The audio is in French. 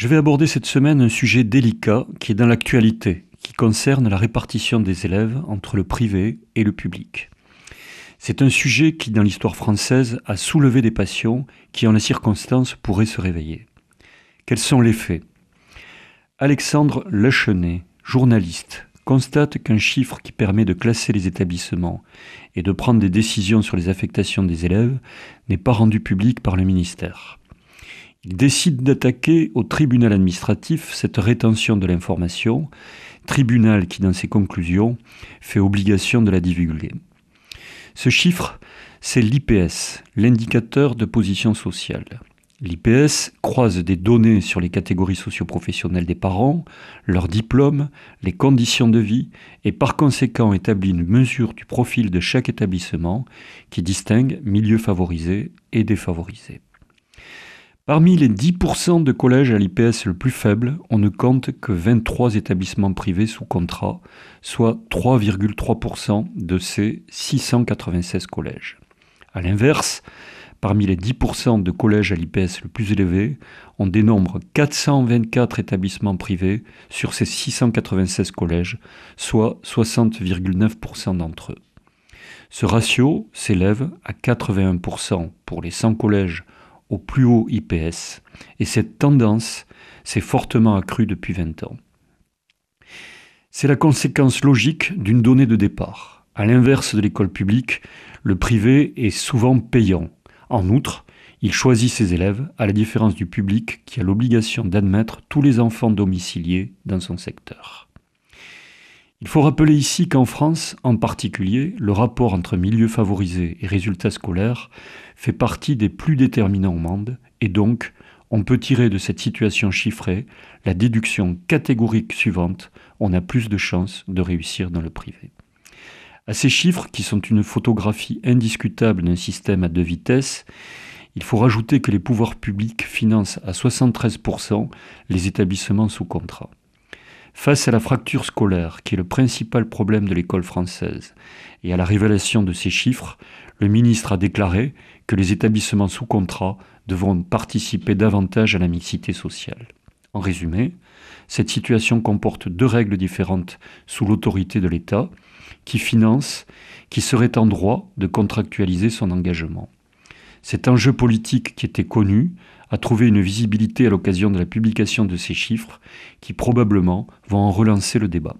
Je vais aborder cette semaine un sujet délicat qui est dans l'actualité, qui concerne la répartition des élèves entre le privé et le public. C'est un sujet qui, dans l'histoire française, a soulevé des passions qui, en la circonstance, pourraient se réveiller. Quels sont les faits? Alexandre Lechenet, journaliste, constate qu'un chiffre qui permet de classer les établissements et de prendre des décisions sur les affectations des élèves n'est pas rendu public par le ministère. Il décide d'attaquer au tribunal administratif cette rétention de l'information, tribunal qui, dans ses conclusions, fait obligation de la divulguer. Ce chiffre, c'est l'IPS, l'indicateur de position sociale. L'IPS croise des données sur les catégories socioprofessionnelles des parents, leurs diplômes, les conditions de vie et par conséquent établit une mesure du profil de chaque établissement qui distingue milieux favorisés et défavorisés. Parmi les 10% de collèges à l'IPS le plus faible, on ne compte que 23 établissements privés sous contrat, soit 3,3% de ces 696 collèges. A l'inverse, parmi les 10% de collèges à l'IPS le plus élevé, on dénombre 424 établissements privés sur ces 696 collèges, soit 60,9% d'entre eux. Ce ratio s'élève à 81% pour les 100 collèges au plus haut IPS, et cette tendance s'est fortement accrue depuis 20 ans. C'est la conséquence logique d'une donnée de départ. À l'inverse de l'école publique, le privé est souvent payant. En outre, il choisit ses élèves, à la différence du public qui a l'obligation d'admettre tous les enfants domiciliés dans son secteur. Il faut rappeler ici qu'en France, en particulier, le rapport entre milieu favorisé et résultats scolaires fait partie des plus déterminants au monde, et donc on peut tirer de cette situation chiffrée la déduction catégorique suivante, on a plus de chances de réussir dans le privé. À ces chiffres, qui sont une photographie indiscutable d'un système à deux vitesses, il faut rajouter que les pouvoirs publics financent à 73% les établissements sous contrat. Face à la fracture scolaire, qui est le principal problème de l'école française, et à la révélation de ces chiffres, le ministre a déclaré que les établissements sous contrat devront participer davantage à la mixité sociale. En résumé, cette situation comporte deux règles différentes sous l'autorité de l'État, qui finance, qui serait en droit de contractualiser son engagement. Cet enjeu politique qui était connu a trouvé une visibilité à l'occasion de la publication de ces chiffres qui probablement vont en relancer le débat.